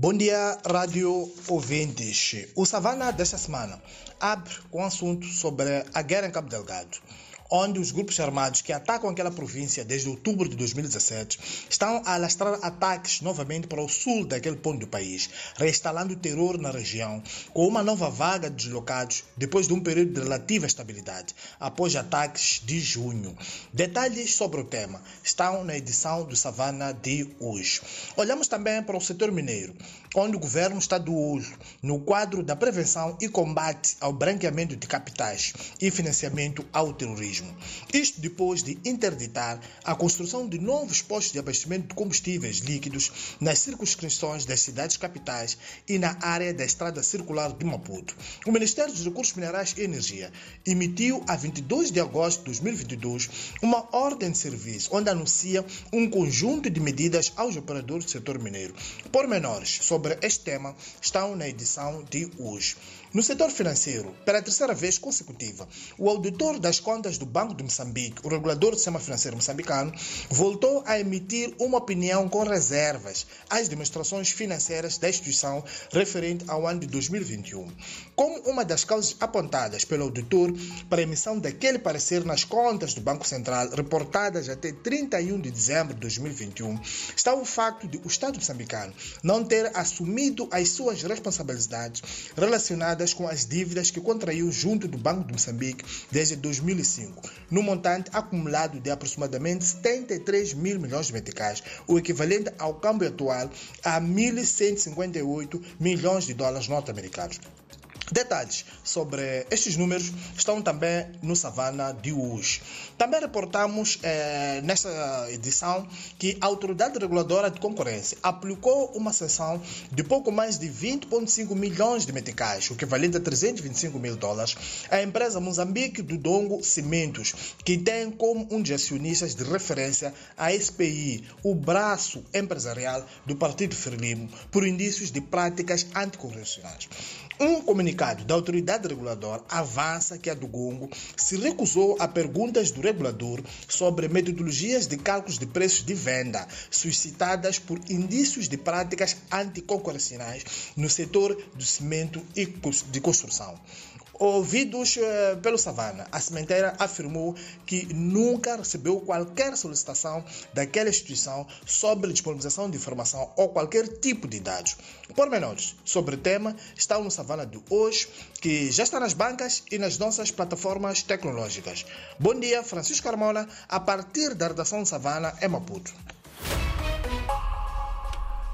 Bom dia, rádio ouvintes. O Savana desta semana abre com um assunto sobre a guerra em Cabo Delgado onde os grupos armados que atacam aquela província desde outubro de 2017 estão a alastrar ataques novamente para o sul daquele ponto do país, reinstalando o terror na região, com uma nova vaga de deslocados depois de um período de relativa estabilidade, após ataques de junho. Detalhes sobre o tema estão na edição do Savana de hoje. Olhamos também para o setor mineiro, onde o governo está do olho no quadro da prevenção e combate ao branqueamento de capitais e financiamento ao terrorismo. Isto depois de interditar a construção de novos postos de abastecimento de combustíveis líquidos nas circunscrições das cidades capitais e na área da estrada circular de Maputo. O Ministério dos Recursos Minerais e Energia emitiu a 22 de agosto de 2022 uma ordem de serviço onde anuncia um conjunto de medidas aos operadores do setor mineiro. Pormenores sobre este tema estão na edição de hoje. No setor financeiro, pela terceira vez consecutiva, o auditor das contas do Banco de Moçambique, o regulador do sistema financeiro moçambicano, voltou a emitir uma opinião com reservas às demonstrações financeiras da instituição referente ao ano de 2021. Como uma das causas apontadas pelo auditor para a emissão daquele parecer nas contas do Banco Central reportadas até 31 de dezembro de 2021, está o facto de o Estado moçambicano não ter assumido as suas responsabilidades relacionadas com as dívidas que contraiu junto do Banco de Moçambique desde 2005, no montante acumulado de aproximadamente 73 mil milhões de meticais, o equivalente ao câmbio atual a 1.158 milhões de dólares norte-americanos. Detalhes sobre estes números estão também no Savana de hoje. Também reportamos eh, nesta edição que a Autoridade Reguladora de Concorrência aplicou uma sanção de pouco mais de 20,5 milhões de meticais, o equivalente a 325 mil dólares, à empresa Moçambique do Dongo Cimentos, que tem como um dos acionistas de referência a SPI, o braço empresarial do Partido Frelimo, por indícios de práticas anticorrupcionais. Um comunicado da autoridade reguladora avança que a do Gongo se recusou a perguntas do regulador sobre metodologias de cálculos de preços de venda suscitadas por indícios de práticas anticoncorrenciais no setor do cimento e de construção. Ouvidos eh, pelo Savana, a cimenteira afirmou que nunca recebeu qualquer solicitação daquela instituição sobre disponibilização de informação ou qualquer tipo de dados. Pormenores sobre o tema estão no Savana de hoje, que já está nas bancas e nas nossas plataformas tecnológicas. Bom dia, Francisco Carmona, a partir da redação Savana, em Maputo.